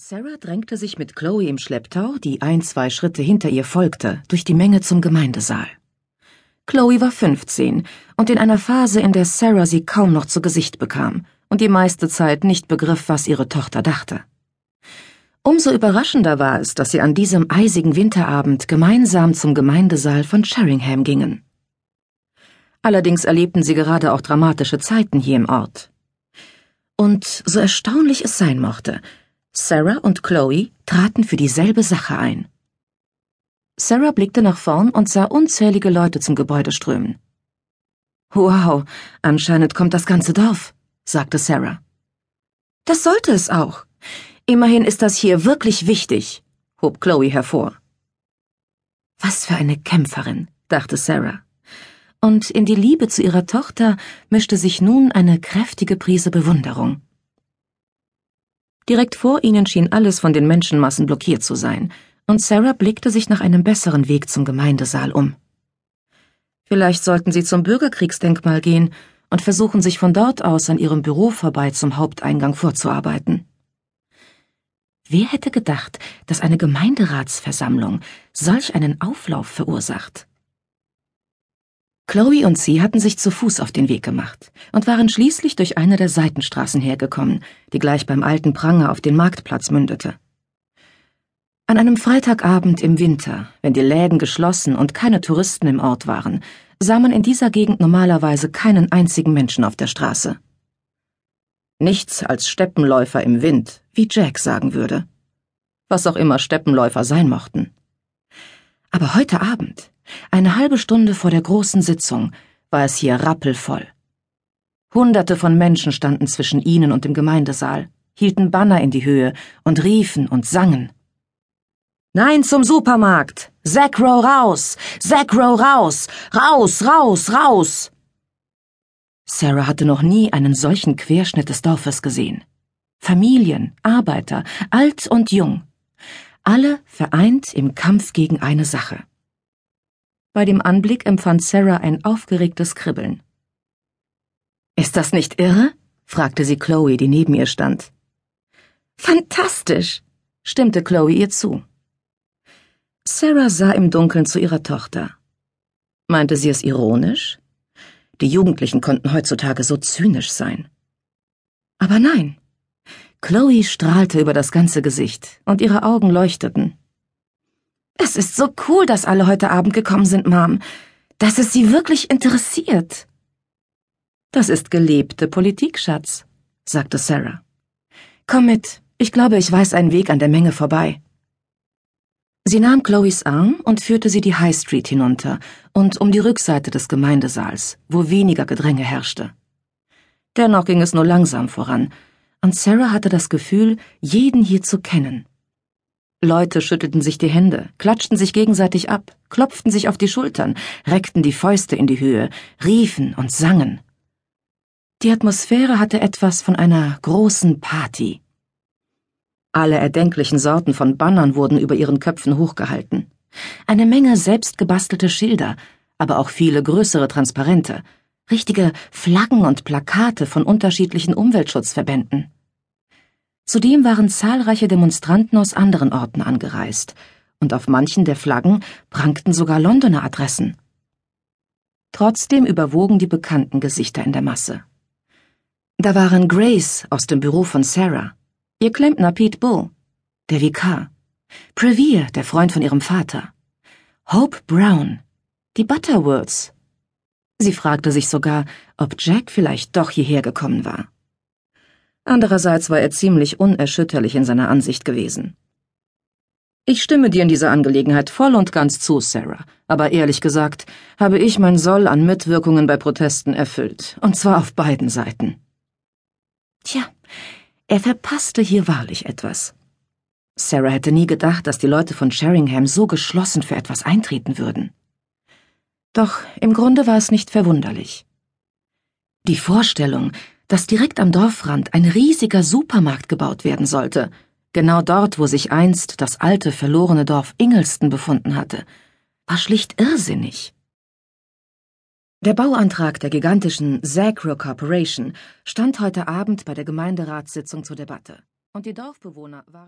Sarah drängte sich mit Chloe im Schlepptau, die ein, zwei Schritte hinter ihr folgte, durch die Menge zum Gemeindesaal. Chloe war 15 und in einer Phase, in der Sarah sie kaum noch zu Gesicht bekam und die meiste Zeit nicht begriff, was ihre Tochter dachte. Umso überraschender war es, dass sie an diesem eisigen Winterabend gemeinsam zum Gemeindesaal von Sheringham gingen. Allerdings erlebten sie gerade auch dramatische Zeiten hier im Ort. Und so erstaunlich es sein mochte, Sarah und Chloe traten für dieselbe Sache ein. Sarah blickte nach vorn und sah unzählige Leute zum Gebäude strömen. Wow, anscheinend kommt das ganze Dorf, sagte Sarah. Das sollte es auch. Immerhin ist das hier wirklich wichtig, hob Chloe hervor. Was für eine Kämpferin, dachte Sarah. Und in die Liebe zu ihrer Tochter mischte sich nun eine kräftige Prise Bewunderung. Direkt vor ihnen schien alles von den Menschenmassen blockiert zu sein, und Sarah blickte sich nach einem besseren Weg zum Gemeindesaal um. Vielleicht sollten sie zum Bürgerkriegsdenkmal gehen und versuchen, sich von dort aus an ihrem Büro vorbei zum Haupteingang vorzuarbeiten. Wer hätte gedacht, dass eine Gemeinderatsversammlung solch einen Auflauf verursacht? Chloe und sie hatten sich zu Fuß auf den Weg gemacht und waren schließlich durch eine der Seitenstraßen hergekommen, die gleich beim alten Pranger auf den Marktplatz mündete. An einem Freitagabend im Winter, wenn die Läden geschlossen und keine Touristen im Ort waren, sah man in dieser Gegend normalerweise keinen einzigen Menschen auf der Straße. Nichts als Steppenläufer im Wind, wie Jack sagen würde. Was auch immer Steppenläufer sein mochten. Aber heute Abend, eine halbe Stunde vor der großen Sitzung war es hier rappelvoll. Hunderte von Menschen standen zwischen ihnen und dem Gemeindesaal, hielten Banner in die Höhe und riefen und sangen. Nein zum Supermarkt! Zackrow raus! Zackrow raus! Raus, raus, raus! Sarah hatte noch nie einen solchen Querschnitt des Dorfes gesehen. Familien, Arbeiter, alt und jung. Alle vereint im Kampf gegen eine Sache. Bei dem Anblick empfand Sarah ein aufgeregtes Kribbeln. Ist das nicht irre? fragte sie Chloe, die neben ihr stand. Fantastisch, stimmte Chloe ihr zu. Sarah sah im Dunkeln zu ihrer Tochter. Meinte sie es ironisch? Die Jugendlichen konnten heutzutage so zynisch sein. Aber nein. Chloe strahlte über das ganze Gesicht und ihre Augen leuchteten. Es ist so cool, dass alle heute Abend gekommen sind, Mom. Dass es Sie wirklich interessiert. Das ist gelebte Politik, Schatz, sagte Sarah. Komm mit, ich glaube, ich weiß einen Weg an der Menge vorbei. Sie nahm Chloes Arm und führte sie die High Street hinunter und um die Rückseite des Gemeindesaals, wo weniger Gedränge herrschte. Dennoch ging es nur langsam voran, und Sarah hatte das Gefühl, jeden hier zu kennen. Leute schüttelten sich die Hände, klatschten sich gegenseitig ab, klopften sich auf die Schultern, reckten die Fäuste in die Höhe, riefen und sangen. Die Atmosphäre hatte etwas von einer großen Party. Alle erdenklichen Sorten von Bannern wurden über ihren Köpfen hochgehalten. Eine Menge selbstgebastelte Schilder, aber auch viele größere Transparente, richtige Flaggen und Plakate von unterschiedlichen Umweltschutzverbänden. Zudem waren zahlreiche Demonstranten aus anderen Orten angereist, und auf manchen der Flaggen prangten sogar Londoner Adressen. Trotzdem überwogen die bekannten Gesichter in der Masse. Da waren Grace aus dem Büro von Sarah, ihr Klempner Pete Bull, der Vikar, Prevere, der Freund von ihrem Vater, Hope Brown, die Butterworths. Sie fragte sich sogar, ob Jack vielleicht doch hierher gekommen war. Andererseits war er ziemlich unerschütterlich in seiner Ansicht gewesen. Ich stimme dir in dieser Angelegenheit voll und ganz zu, Sarah, aber ehrlich gesagt habe ich mein Soll an Mitwirkungen bei Protesten erfüllt, und zwar auf beiden Seiten. Tja, er verpasste hier wahrlich etwas. Sarah hätte nie gedacht, dass die Leute von Sheringham so geschlossen für etwas eintreten würden. Doch im Grunde war es nicht verwunderlich. Die Vorstellung, dass direkt am Dorfrand ein riesiger Supermarkt gebaut werden sollte, genau dort, wo sich einst das alte verlorene Dorf Ingelston befunden hatte, war schlicht irrsinnig. Der Bauantrag der gigantischen Zagro Corporation stand heute Abend bei der Gemeinderatssitzung zur Debatte, und die Dorfbewohner waren